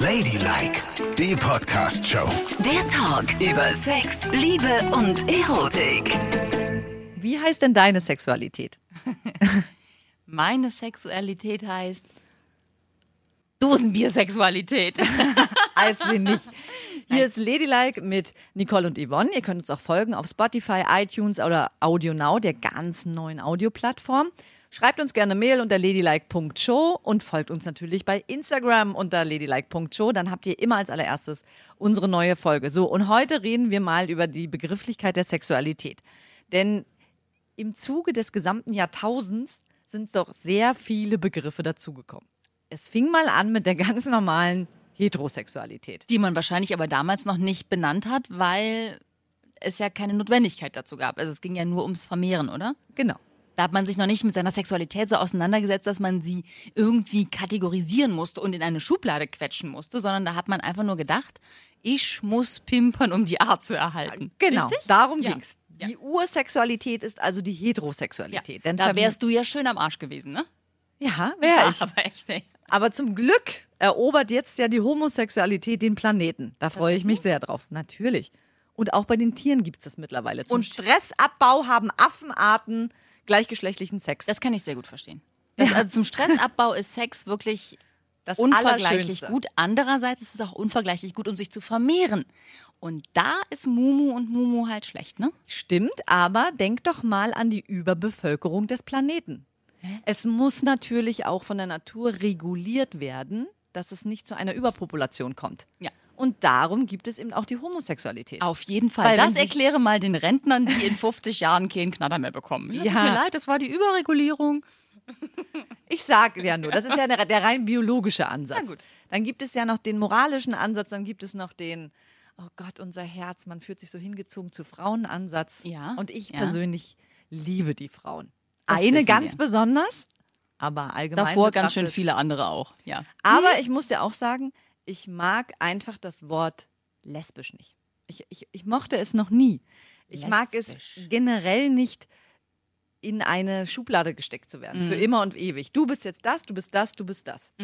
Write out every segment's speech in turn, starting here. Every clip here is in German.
Ladylike, die Podcast-Show. Der Talk über Sex, Liebe und Erotik. Wie heißt denn deine Sexualität? Meine Sexualität heißt Dosenbier-Sexualität. Als sie nicht. Hier ist Ladylike mit Nicole und Yvonne. Ihr könnt uns auch folgen auf Spotify, iTunes oder Audio Now, der ganz neuen Audioplattform. Schreibt uns gerne Mail unter ladylike.show und folgt uns natürlich bei Instagram unter ladylike.show. Dann habt ihr immer als allererstes unsere neue Folge. So, und heute reden wir mal über die Begrifflichkeit der Sexualität. Denn im Zuge des gesamten Jahrtausends sind doch sehr viele Begriffe dazugekommen. Es fing mal an mit der ganz normalen Heterosexualität. Die man wahrscheinlich aber damals noch nicht benannt hat, weil es ja keine Notwendigkeit dazu gab. Also es ging ja nur ums Vermehren, oder? Genau. Da hat man sich noch nicht mit seiner Sexualität so auseinandergesetzt, dass man sie irgendwie kategorisieren musste und in eine Schublade quetschen musste, sondern da hat man einfach nur gedacht, ich muss pimpern, um die Art zu erhalten. Genau, Richtig? darum Ja. ging's. Die Ursexualität ist also die Heterosexualität. Denn Da wärst du ja schön am Arsch gewesen, ne? Ja, wäre ich. Aber echt, ey. Aber zum Glück erobert jetzt ja die Homosexualität den Planeten. Da freue ich mich sehr drauf. Natürlich. Und auch bei den Tieren gibt es das mittlerweile. Zum Und- Stressabbau haben Affenarten gleichgeschlechtlichen Sex. Das kann ich sehr gut verstehen. Das, also zum Stressabbau ist Sex wirklich Das unvergleichlich gut. Andererseits ist es auch unvergleichlich gut, um sich zu vermehren. Und da ist Mumu und Mumu halt schlecht, ne? Stimmt, aber denk doch mal an die Überbevölkerung des Planeten. Es muss natürlich auch von der Natur reguliert werden, dass es nicht zu einer Überpopulation kommt. Ja. Und darum gibt es eben auch die Homosexualität. Auf jeden Fall. Weil das erkläre mal den Rentnern, die in 50 Jahren keinen Knatter mehr bekommen. Ja, Ja. Tut mir leid, das war die Überregulierung. Ich sage ja nur, das ist ja der, der rein biologische Ansatz. Na gut. Dann gibt es ja noch den moralischen Ansatz, dann gibt es noch den, oh Gott, unser Herz, man fühlt sich so hingezogen zu Frauenansatz. Ja, Und ich ja. persönlich liebe die Frauen. Das Eine ganz wir. besonders, aber allgemein. Davor ganz schön viele andere auch. Ja. Aber ich muss dir auch sagen, ich mag einfach das Wort lesbisch nicht. Ich, ich, ich mochte es noch nie. Ich mag es Lesbisch. generell nicht, in eine Schublade gesteckt zu werden. Für Mhm. immer und ewig. Du bist jetzt das, du bist das, du bist das.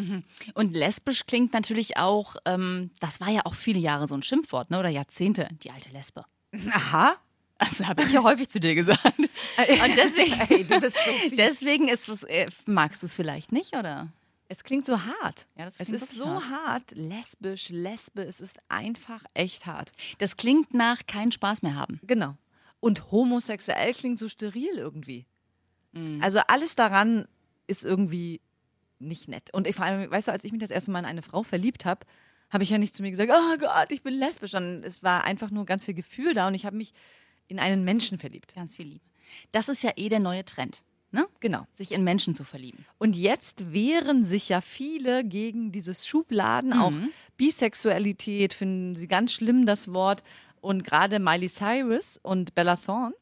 Und lesbisch klingt natürlich auch, ähm, das war ja auch viele Jahre so ein Schimpfwort, ne? oder Jahrzehnte, die alte Lesbe. Aha. Das habe ich ja häufig zu dir gesagt. Und deswegen, Ey, so deswegen ist es, äh, magst du es vielleicht nicht, oder? Es klingt so hart. Ja, das es ist so hart. Lesbisch, Lesbe, es ist einfach echt hart. Das klingt nach keinen Spaß mehr haben. Genau. Und homosexuell klingt so steril irgendwie. Mhm. Also alles daran ist irgendwie nicht nett. Und ich, vor allem, weißt du, als ich mich das erste Mal in eine Frau verliebt habe, habe ich ja nicht zu mir gesagt, oh Gott, ich bin lesbisch, sondern es war einfach nur ganz viel Gefühl da und ich habe mich in einen Menschen verliebt. Ganz viel Liebe. Das ist ja eh der neue Trend, ne? Genau. Sich in Menschen zu verlieben. Und jetzt wehren sich ja viele gegen dieses Schubladen, auch Bisexualität finden sie ganz schlimm, das Wort. Und gerade Miley Cyrus und Bella Thorne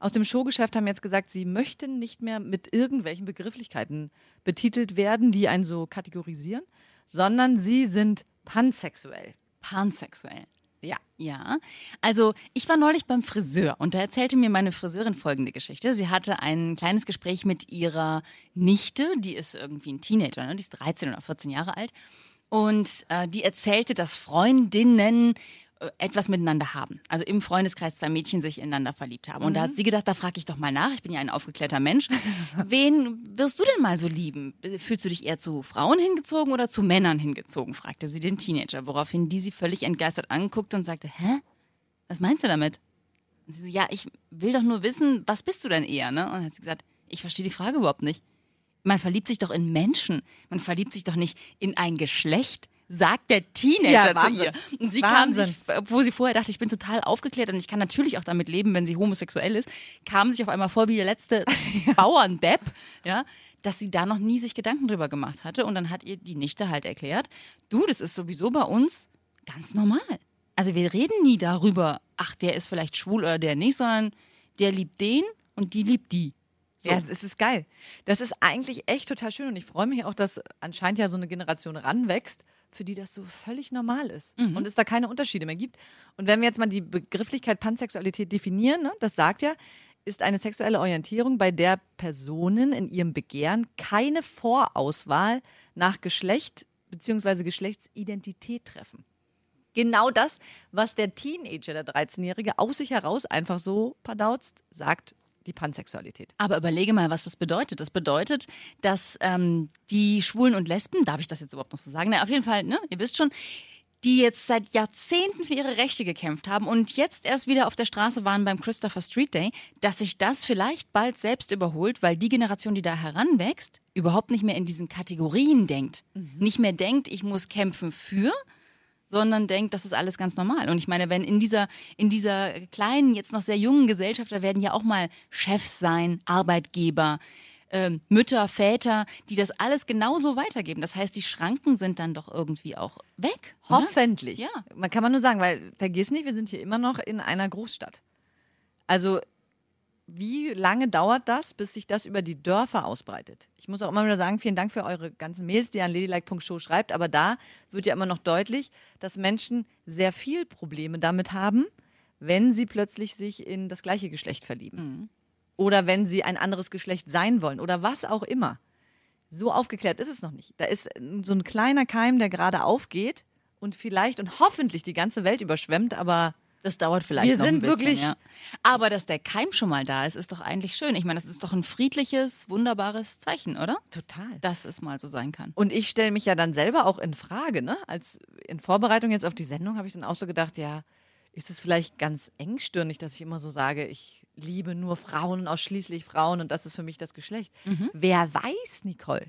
aus dem Showgeschäft haben jetzt gesagt, sie möchten nicht mehr mit irgendwelchen Begrifflichkeiten betitelt werden, die einen so kategorisieren, sondern sie sind pansexuell. Pansexuell. Ja. Ja, also ich war neulich beim Friseur und da erzählte mir meine Friseurin folgende Geschichte. Sie hatte ein kleines Gespräch mit ihrer Nichte, die ist irgendwie ein Teenager, ne? die ist 13 oder 14 Jahre alt. Und äh, die erzählte, dass Freundinnen etwas miteinander haben. Also im Freundeskreis zwei Mädchen sich ineinander verliebt haben. Und da hat sie gedacht, da frage ich doch mal nach, ich bin ja ein aufgeklärter Mensch. Wen wirst du denn mal so lieben? Fühlst du dich eher zu Frauen hingezogen oder zu Männern hingezogen? fragte sie den Teenager, woraufhin die sie völlig entgeistert anguckte und sagte, hä? Was meinst du damit? Und sie so, ja, ich will doch nur wissen, was bist du denn eher, ne? Und dann hat sie gesagt, ich verstehe die Frage überhaupt nicht. Man verliebt sich doch in Menschen. Man verliebt sich doch nicht in ein Geschlecht, sagt der Teenager Ja, zu ihr. Und sie Wahnsinn. kam sich, obwohl sie vorher dachte, ich bin total aufgeklärt und ich kann natürlich auch damit leben, wenn sie homosexuell ist, kam sich auf einmal vor wie der letzte Bauerndepp, ja, dass sie da noch nie sich Gedanken drüber gemacht hatte. Und dann hat ihr die Nichte halt erklärt, du, das ist sowieso bei uns ganz normal. Also wir reden nie darüber, ach, der ist vielleicht schwul oder der nicht, sondern der liebt den und die liebt die. So. Ja, es ist geil. Das ist eigentlich echt total schön und ich freue mich auch, dass anscheinend ja so eine Generation ranwächst, für die das so völlig normal ist Mhm. und es da keine Unterschiede mehr gibt. Und wenn wir jetzt mal die Begrifflichkeit Pansexualität definieren, ne, das sagt ja, ist eine sexuelle Orientierung, bei der Personen in ihrem Begehren keine Vorauswahl nach Geschlecht bzw. Geschlechtsidentität treffen. Genau das, was der Teenager, der 13-Jährige, aus sich heraus einfach so pardauzt, sagt die Pansexualität. Aber überlege mal, was das bedeutet. Das bedeutet, dass ähm, die Schwulen und Lesben, darf ich das jetzt überhaupt noch so sagen? Na, auf jeden Fall, ne, ihr wisst schon, die jetzt seit Jahrzehnten für ihre Rechte gekämpft haben und jetzt erst wieder auf der Straße waren beim Christopher Street Day, dass sich das vielleicht bald selbst überholt, weil die Generation, die da heranwächst, überhaupt nicht mehr in diesen Kategorien denkt. Nicht mehr denkt, ich muss kämpfen für, sondern denkt, das ist alles ganz normal. Und ich meine, wenn in dieser, in dieser kleinen, jetzt noch sehr jungen Gesellschaft, da werden ja auch mal Chefs sein, Arbeitgeber, ähm, Mütter, Väter, die das alles genauso weitergeben. Das heißt, die Schranken sind dann doch irgendwie auch weg. oder? Hoffentlich. Ja. Man kann man nur sagen, weil vergiss nicht, wir sind hier immer noch in einer Großstadt. Also wie lange dauert das, bis sich das über die Dörfer ausbreitet? Ich muss auch immer wieder sagen, vielen Dank für eure ganzen Mails, die ihr an ladylike.show schreibt, aber da wird ja immer noch deutlich, dass Menschen sehr viel Probleme damit haben, wenn sie plötzlich sich in das gleiche Geschlecht verlieben. Oder wenn sie ein anderes Geschlecht sein wollen oder was auch immer. So aufgeklärt ist es noch nicht. Da ist äh, so ein kleiner Keim, der gerade aufgeht und vielleicht und hoffentlich die ganze Welt überschwemmt, aber Das dauert vielleicht Wir noch ein bisschen, wirklich- ja. Aber dass der Keim schon mal da ist, ist doch eigentlich schön. Ich meine, das ist doch ein friedliches, wunderbares Zeichen, oder? total. Dass es mal so sein kann. Und ich stelle mich ja dann selber auch in Frage, ne? Als in Vorbereitung jetzt auf die Sendung habe ich dann auch so gedacht, ja, ist es vielleicht ganz engstirnig, dass ich immer so sage, ich liebe nur Frauen und ausschließlich Frauen und das ist für mich das Geschlecht. Wer weiß, Nicole?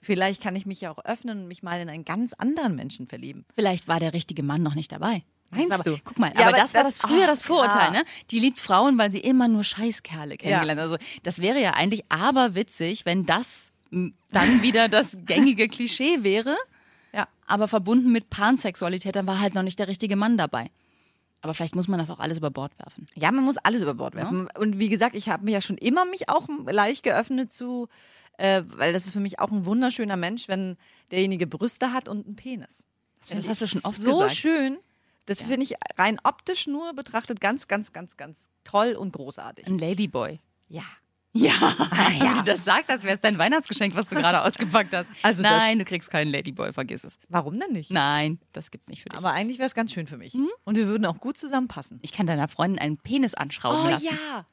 Vielleicht kann ich mich ja auch öffnen und mich mal in einen ganz anderen Menschen verlieben. Vielleicht war der richtige Mann noch nicht dabei. Das Meinst aber, du? Guck mal, Ja, aber, aber das war das- das früher oh, das Vorurteil, ja. ne? Die liebt Frauen, weil sie immer nur Scheißkerle kennengelernt hat. Also das wäre ja eigentlich aber witzig, wenn das m, dann wieder das gängige Klischee wäre, Ja. aber verbunden mit Pansexualität, dann war halt noch nicht der richtige Mann dabei. Aber vielleicht muss man das auch alles über Bord werfen. Ja, man muss alles über Bord werfen. Und wie gesagt, ich habe mir ja schon immer mich auch leicht geöffnet zu, äh, weil das ist für mich auch ein wunderschöner Mensch, wenn derjenige Brüste hat und einen Penis. Ja, find das hast du schon oft so gesagt. schön. Das finde ich rein optisch nur betrachtet ganz, ganz, ganz, ganz toll und großartig. Ein Ladyboy. Ja. Ja, wenn du das sagst, als wäre es dein Weihnachtsgeschenk, was du gerade ausgepackt hast. Also Nein, du kriegst keinen Ladyboy, vergiss es. Warum denn nicht? Nein, das gibt's nicht für dich. Aber eigentlich wäre es ganz schön für mich. Hm? Und wir würden auch gut zusammenpassen. ich kann deiner Freundin einen Penis anschrauben lassen. ja.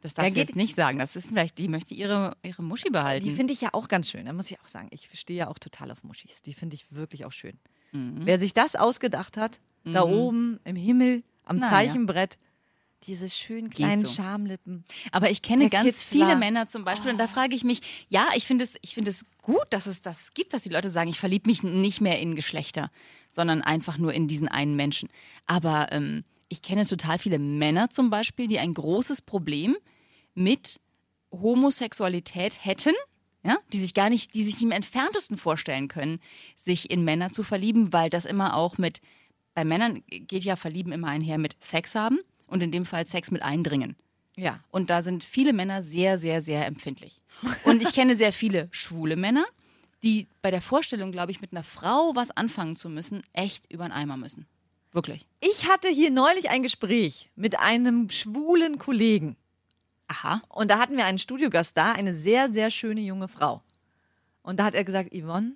Das darfst Ja, du jetzt nicht sagen. Das wissen vielleicht, die möchte ihre, ihre Muschi behalten. Die finde ich ja auch ganz schön. Da muss ich auch sagen, ich stehe ja auch total auf Muschis. Die finde ich wirklich auch schön. Mhm. Wer sich das ausgedacht hat, da oben im Himmel, am Na ja. Zeichenbrett, diese schönen kleinen so. Schamlippen. Aber ich kenne Der ganz Kitzler. viele Männer zum Beispiel und da frage ich mich, ja, ich finde es, ich finde es gut, dass es das gibt, dass die Leute sagen, ich verliebe mich nicht mehr in Geschlechter, sondern einfach nur in diesen einen Menschen. Aber ähm, ich kenne total viele Männer zum Beispiel, die ein großes Problem mit Homosexualität hätten, ja, die sich gar nicht, die sich im entferntesten vorstellen können, sich in Männer zu verlieben, weil das immer auch mit, bei Männern geht ja Verlieben immer einher mit Sex haben und in dem Fall Sex mit Eindringen. Ja. Und da sind viele Männer sehr, sehr, sehr empfindlich. Und ich kenne sehr viele schwule Männer, die bei der Vorstellung, glaube ich, mit einer Frau was anfangen zu müssen, echt über den Eimer müssen. Wirklich. Ich hatte hier neulich ein Gespräch mit einem schwulen Kollegen. Aha. Und da hatten wir einen Studiogast da, eine sehr, sehr schöne junge Frau. Und da hat er gesagt, Yvonne,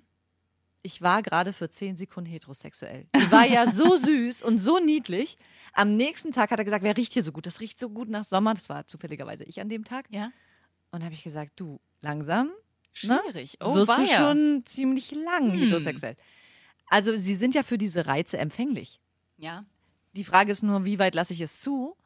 ich war gerade für zehn Sekunden heterosexuell. Die war ja so süß und so niedlich. Am nächsten Tag hat er gesagt, wer riecht hier so gut? Das riecht so gut nach Sommer. Das war zufälligerweise ich an dem Tag. Ja. Und habe ich gesagt, du, langsam Schwierig. Oh, wirst du schon ziemlich lang Hm. heterosexuell. Also sie sind ja für diese Reize empfänglich. Ja. Die Frage ist nur, wie weit lasse ich es zu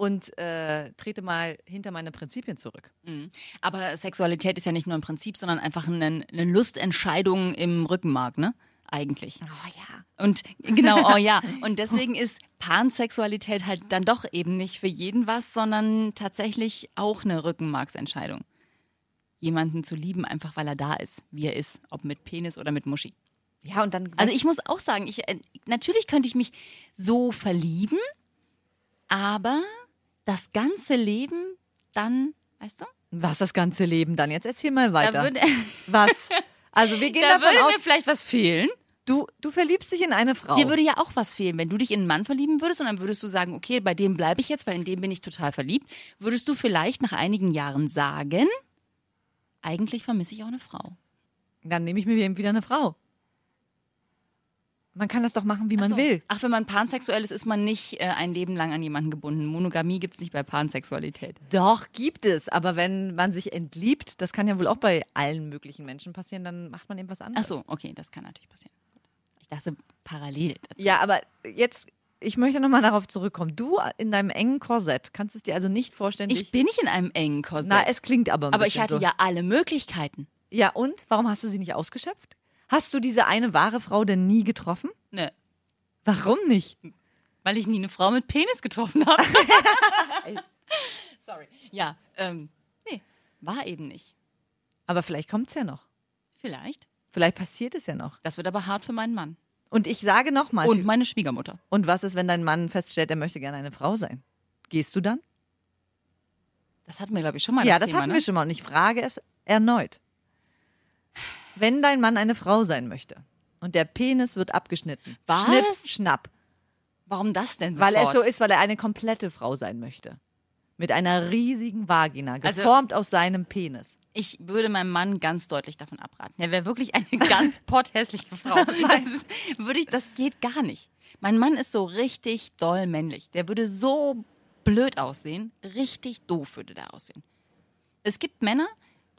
und äh, trete mal hinter meine Prinzipien zurück. Mhm. Aber Sexualität ist ja nicht nur ein Prinzip, sondern einfach eine, eine Lustentscheidung im Rückenmark, ne? Eigentlich. Oh ja. Und genau, oh ja. Und deswegen ist Pansexualität halt dann doch eben nicht für jeden was, sondern tatsächlich auch eine Rückenmarksentscheidung. Jemanden zu lieben, einfach weil er da ist, wie er ist, ob mit Penis oder mit Muschi. Ja, und dann. Also ich muss auch sagen, ich, äh, natürlich könnte ich mich so verlieben, aber das ganze Leben dann, weißt du? was das ganze Leben dann? Jetzt erzähl mal weiter. Würde, was? Also wir gehen da davon würde aus, mir vielleicht was fehlen. du, du verliebst dich in eine Frau. Dir würde ja auch was fehlen, wenn du dich in einen Mann verlieben würdest und dann würdest du sagen, okay, bei dem bleibe ich jetzt, weil in dem bin ich total verliebt. Würdest du vielleicht nach einigen Jahren sagen, eigentlich vermisse ich auch eine Frau. dann nehme ich mir wieder eine Frau. Man kann das doch machen, wie man so. will. Ach, wenn man pansexuell ist, ist man nicht äh, ein Leben lang an jemanden gebunden. Monogamie gibt es nicht bei Pansexualität. Doch, gibt es. Aber wenn man sich entliebt, das kann ja wohl auch bei allen möglichen Menschen passieren, dann macht man eben was Ach anderes. so, okay, das kann natürlich passieren. Ich dachte parallel dazu. Ja, aber jetzt, ich möchte nochmal darauf zurückkommen. Du in deinem engen Korsett kannst es dir also nicht vorstellen, Ich bin nicht in einem engen Korsett. Na, es klingt aber ein aber ich hatte so. ja alle Möglichkeiten. Ja, und? Warum hast du sie nicht ausgeschöpft? Hast du diese eine wahre Frau denn nie getroffen? Ne, Warum nicht? weil ich nie eine Frau mit Penis getroffen habe. Sorry. Ja, ähm, nee, war eben nicht. Aber vielleicht kommt's ja noch. Vielleicht. Vielleicht passiert es ja noch. Das wird aber hart für meinen Mann. Und ich sage nochmal. Und meine Schwiegermutter. Und was ist, wenn dein Mann feststellt, er möchte gerne eine Frau sein? Gehst du dann? Das hatten wir, glaube ich, schon mal ja, das das Thema, hatten ne? wir schon mal. Und ich frage es erneut. Wenn dein Mann eine Frau sein möchte und der Penis wird abgeschnitten. Was? Schnipp, schnapp. Warum das denn so? Weil es so ist, weil er eine komplette Frau sein möchte. Mit einer riesigen Vagina, Also- geformt aus seinem Penis. Ich würde meinem Mann ganz deutlich davon abraten. Er wäre wirklich eine ganz potthässliche Frau. Das, ist, würde ich, das geht gar nicht. Mein Mann ist so richtig doll männlich. Der würde so blöd aussehen. Richtig doof würde der aussehen. Es gibt Männer,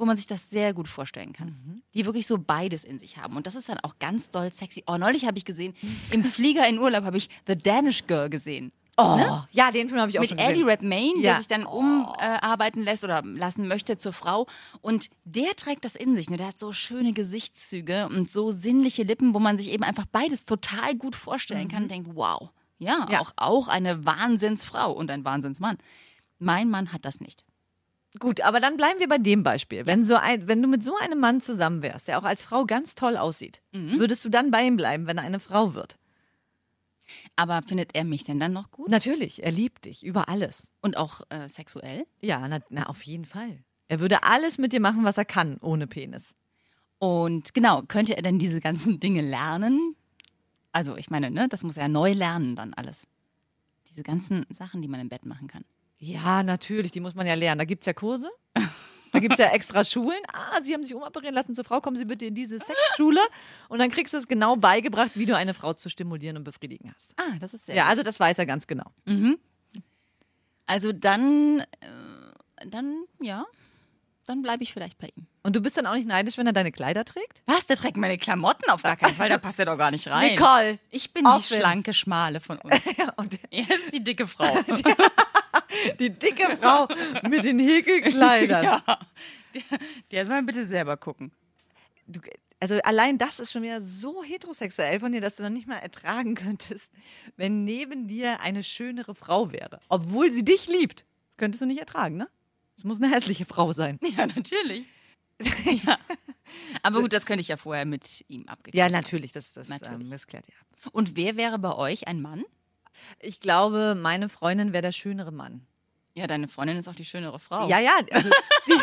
wo man sich das sehr gut vorstellen kann. Die wirklich so beides in sich haben. Und das ist dann auch ganz doll sexy. Oh, neulich habe ich gesehen, im Flieger in Urlaub habe ich The Danish Girl gesehen. Oh, ja, den Film habe ich auch mit schon Eddie gesehen. Redmayne, Ja. der sich dann umarbeiten lässt oder lassen möchte zur Frau. Und der trägt das in sich. Ne? Der hat so schöne Gesichtszüge und so sinnliche Lippen, wo man sich eben einfach beides total gut vorstellen kann und denkt, wow, ja, Ja. Auch, auch eine Wahnsinnsfrau und ein Wahnsinnsmann. Mein Mann hat das nicht. Gut, aber dann bleiben wir bei dem Beispiel. Wenn, so ein, wenn du mit so einem Mann zusammen wärst, der auch als Frau ganz toll aussieht, Mhm. würdest du dann bei ihm bleiben, wenn er eine Frau wird? Aber findet er mich denn dann noch gut? Natürlich, er liebt dich über alles. Und auch äh, sexuell? Ja, na, na, auf jeden Fall. Er würde alles mit dir machen, was er kann, ohne Penis. Und genau, könnte er denn diese ganzen Dinge lernen? Also ich meine, ne, das muss er neu lernen dann alles. Diese ganzen Sachen, die man im Bett machen kann. Ja, natürlich, die muss man ja lernen. Da gibt es ja Kurse. Da gibt es ja extra Schulen. Ah, Sie haben sich umoperieren lassen zur Frau, kommen Sie bitte in diese Sexschule. Und dann kriegst du es genau beigebracht, wie du eine Frau zu stimulieren und befriedigen hast. Ah, das ist sehr Ja, also das weiß er ganz genau. Also dann, äh, dann, ja, dann bleibe ich vielleicht bei ihm. Und du bist dann auch nicht neidisch, wenn er deine Kleider trägt? Was? Der trägt meine Klamotten auf gar keinen Fall, da passt er doch gar nicht rein. Nicole, Ich bin die schlanke Schmale von uns. Und Er ist die dicke Frau. die dicke Frau mit den Häkelkleidern. ja. Der, der soll bitte selber gucken. du, also allein das ist schon wieder so heterosexuell von dir, dass du noch nicht mal ertragen könntest, wenn neben dir eine schönere Frau wäre. Obwohl sie dich liebt. Könntest du nicht ertragen, ne? Es muss eine hässliche Frau sein. Ja, natürlich. ja. Aber gut, das könnte ich ja vorher mit ihm abgeklärt. Ja, natürlich, das, das, Natürlich. Ähm, das klärt ihr ab. Und wer wäre bei euch ein Mann? Ich glaube, meine Freundin wäre der schönere Mann. Ja, deine Freundin ist auch die schönere Frau. Ja, ja, also die,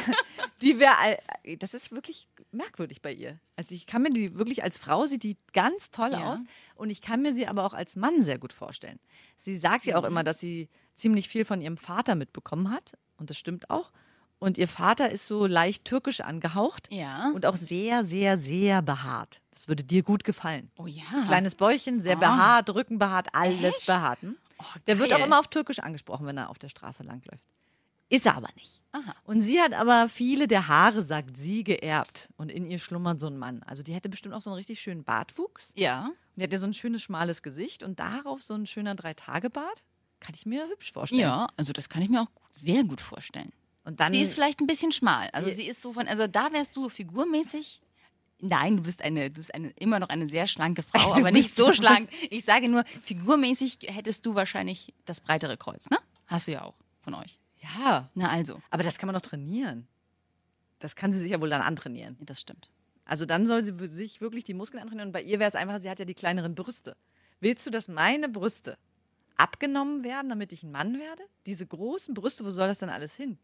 die wäre, das ist wirklich merkwürdig bei ihr. Also ich kann mir die wirklich als Frau, sieht die ganz toll Ja. aus und ich kann mir sie aber auch als Mann sehr gut vorstellen. Sie sagt ja auch immer, dass sie ziemlich viel von ihrem Vater mitbekommen hat und das stimmt auch. Und ihr Vater ist so leicht türkisch angehaucht Ja. und auch sehr, sehr, sehr behaart. Das würde dir gut gefallen. Oh ja. Kleines Bäuchchen, sehr Ah. behaart, Rücken behaart, alles Echt? behaart. hm? Oh, Der wird auch immer auf Türkisch angesprochen, wenn er auf der Straße langläuft. Ist er aber nicht. Aha. Und sie hat aber viele der Haare, sagt sie, geerbt. Und in ihr schlummert so ein Mann. Also die hätte bestimmt auch so einen richtig schönen Bartwuchs. Ja. Und die hat ja so ein schönes, schmales Gesicht und darauf so ein schöner Drei-Tage-Bart. Kann ich mir hübsch vorstellen. Ja, also das kann ich mir auch sehr gut vorstellen. Und dann, Sie ist vielleicht ein bisschen schmal. Also sie ist so von, also da wärst du so figurmäßig. Nein, du bist eine, du bist eine, immer noch eine sehr schlanke Frau, aber nicht so schlank. Ich sage nur, figurmäßig hättest du wahrscheinlich das breitere Kreuz, ne? Hast du ja auch von euch. ja, Na also, aber das kann man doch trainieren. Das kann sie sich ja wohl dann antrainieren. das stimmt. Also dann soll sie sich wirklich die Muskeln antrainieren. Und bei ihr wäre es einfach, sie hat ja die kleineren Brüste. Willst du, dass meine Brüste abgenommen werden, damit ich ein Mann werde? Diese großen Brüste, wo soll das denn alles hin?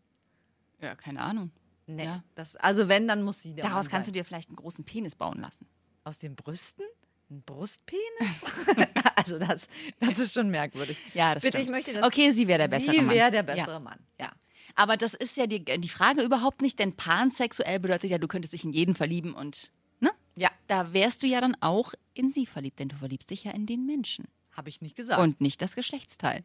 Ja, keine Ahnung. Nee. Ja. Das, also wenn, dann muss sie der Daraus Mann kannst du sein. dir vielleicht einen großen Penis bauen lassen. Aus den Brüsten? Ein Brustpenis? also das, das ist schon merkwürdig. Ja, das Bitte, stimmt. ich möchte, dass Okay, sie wäre der bessere sie Mann. wäre der Ja. bessere Mann. Ja. Aber das ist ja die, die Frage überhaupt nicht, denn pansexuell bedeutet ja, du könntest dich in jeden verlieben und, ne? Ja. Da wärst du ja dann auch in sie verliebt, denn du verliebst dich ja in den Menschen Habe ich nicht gesagt. und nicht das Geschlechtsteil.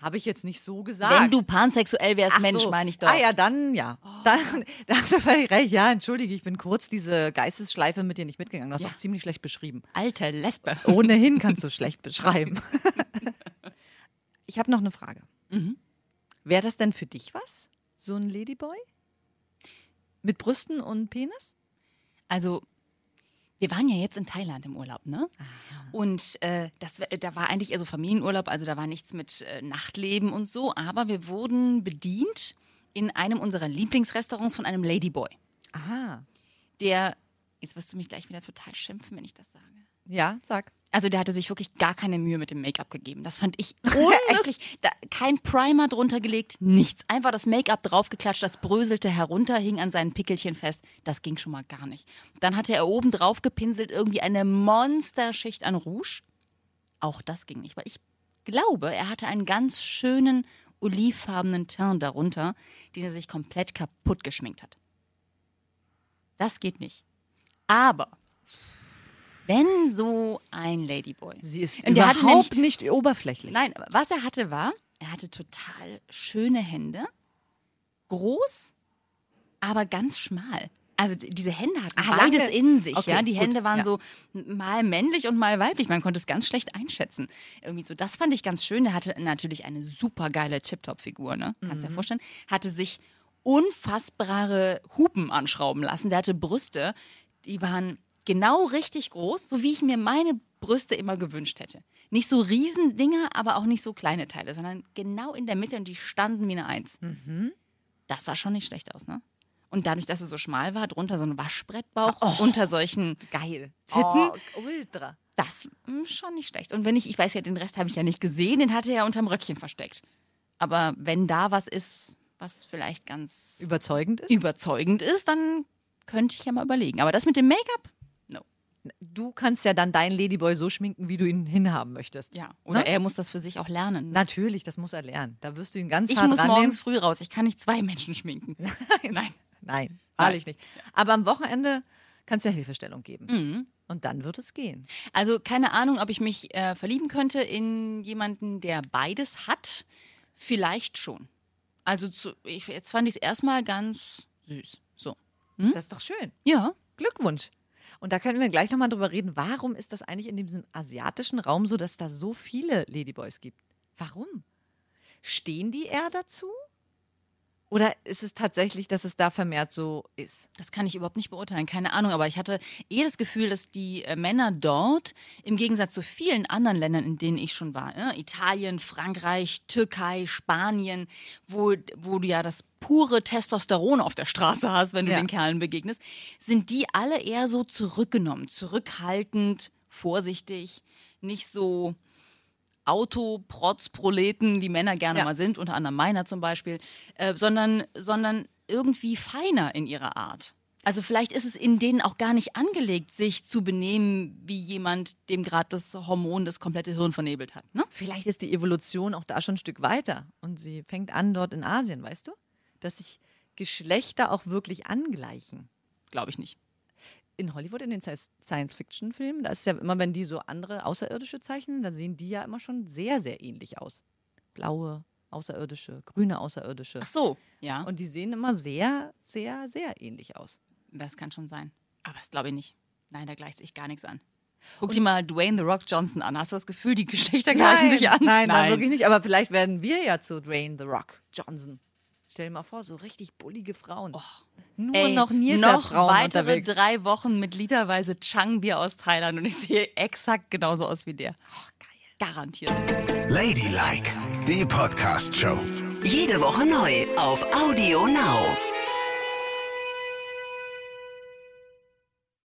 Habe ich jetzt nicht so gesagt. Wenn du pansexuell wärst, Ach Mensch, so. meine ich doch. Oh. Ah ja, dann ja. Dann, da hast du völlig recht. Ja, entschuldige, ich bin kurz diese Geistesschleife mit dir nicht mitgegangen. Du hast Ja. auch ziemlich schlecht beschrieben. Alte Lesbe. Ohnehin kannst du schlecht beschreiben. ich habe noch eine Frage. Mhm. Wäre das denn für dich was? So ein Ladyboy? Mit Brüsten und Penis? Also, wir waren ja jetzt in Thailand im Urlaub, ne? Und äh, das, da war eigentlich eher so Familienurlaub, also da war nichts mit äh, Nachtleben und so, aber wir wurden bedient in einem unserer Lieblingsrestaurants von einem Ladyboy, Aha. der, jetzt wirst du mich gleich wieder total schimpfen, wenn ich das sage. Ja, sag. Also der hatte sich wirklich gar keine Mühe mit dem Make-up gegeben. Das fand ich unmöglich. da, kein Primer drunter gelegt, nichts. Einfach das Make-up draufgeklatscht, das bröselte herunter, hing an seinen Pickelchen fest. Das ging schon mal gar nicht. Dann hatte er oben drauf gepinselt irgendwie eine Monsterschicht an Rouge. Auch das ging nicht, weil ich glaube, er hatte einen ganz schönen olivfarbenen Teint darunter, den er sich komplett kaputt geschminkt hat. Das geht nicht. Aber wenn so ein Ladyboy. Sie ist Und überhaupt nämlich- nicht oberflächlich. Nein, was er hatte war, er hatte total schöne Hände, groß, aber ganz schmal. Also diese Hände hatten Ah, beides lange. in sich, Okay, ja. Die gut, Hände waren ja. so mal männlich und mal weiblich. Man konnte es ganz schlecht einschätzen. Irgendwie so. Das fand ich ganz schön. Der hatte natürlich eine super geile Tip-Top-Figur, ne? Kannst Mhm. dir vorstellen. Hatte sich unfassbare Hupen anschrauben lassen. Der hatte Brüste, die waren genau richtig groß, so wie ich mir meine Brüste immer gewünscht hätte. Nicht so Riesendinger, aber auch nicht so kleine Teile, sondern genau in der Mitte und die standen wie eine Eins. Das sah schon nicht schlecht aus, ne? Und dadurch, dass er so schmal war, drunter so ein Waschbrettbauch unter solchen Geil. Titten. Oh, ultra. das mh, schon nicht schlecht. Und wenn ich, ich weiß ja, den Rest habe ich ja nicht gesehen, den hatte er ja unterm Röckchen versteckt. Aber wenn da was ist, was vielleicht ganz Überzeugend ist? überzeugend ist, dann könnte ich ja mal überlegen. Aber das mit dem Make-up? Du kannst ja dann deinen Ladyboy so schminken, wie du ihn hinhaben möchtest. Ja. Oder Ne? er muss das für sich auch lernen. Natürlich, das muss er lernen. Da wirst du ihn ganz ich hart muss rannehmen. morgens früh raus. Ich kann nicht zwei Menschen schminken. Nein. Nein, wahrlich nicht. Aber am Wochenende kannst du ja Hilfestellung geben. Mhm. Und dann wird es gehen. Also keine Ahnung, ob ich mich äh, verlieben könnte in jemanden, der beides hat. Vielleicht schon. Also zu, ich, jetzt fand ich es erstmal ganz süß. So. Das ist doch schön. Ja. Glückwunsch. Und da können wir gleich nochmal drüber reden, warum ist das eigentlich in diesem asiatischen Raum so, dass da so viele Ladyboys gibt? Warum? Stehen die eher dazu? Oder ist es tatsächlich, dass es da vermehrt so ist? Das kann ich überhaupt nicht beurteilen, keine Ahnung, aber ich hatte eher das Gefühl, dass die äh, Männer dort im Gegensatz zu vielen anderen Ländern, in denen ich schon war, äh, Italien, Frankreich, Türkei, Spanien, wo, wo du ja das pure Testosteron auf der Straße hast, wenn du Ja. den Kerlen begegnest, sind die alle eher so zurückgenommen, zurückhaltend, vorsichtig, nicht so Autoprotzproleten, wie Männer gerne Ja. mal sind, unter anderem meiner zum Beispiel, äh, sondern, sondern irgendwie feiner in ihrer Art. Also vielleicht ist es in denen auch gar nicht angelegt, sich zu benehmen wie jemand, dem gerade das Hormon das komplette Hirn vernebelt hat. Ne? Vielleicht ist die Evolution auch da schon ein Stück weiter. Und sie fängt an dort in Asien, weißt du? Dass sich Geschlechter auch wirklich angleichen. Glaube ich nicht. In Hollywood, in den Sci- Science-Fiction-Filmen, da ist ja immer, wenn die so andere Außerirdische zeichnen, da sehen die ja immer schon sehr, sehr ähnlich aus. Blaue Außerirdische, grüne Außerirdische. Ach so, ja. Und die sehen immer sehr, sehr, sehr ähnlich aus. Das kann schon sein. Aber das glaube ich nicht. Nein, da gleicht sich gar nichts an. Guck dir mal Dwayne The Rock Johnson an. Hast du das Gefühl, die Geschlechter gleichen sich an? Nein, nein, wirklich nicht. Aber vielleicht werden wir ja zu Dwayne The Rock Johnson. Stell dir mal vor, so richtig bullige Frauen. Nur Oh. Ey, noch noch Nilpferdfrauen weitere unterwegs. drei Wochen mit literweise Chang-Bier aus Thailand und ich sehe exakt genauso aus wie der. Oh, Garantiert. Ladylike, die Podcast-Show. Jede Woche neu auf Audio Now.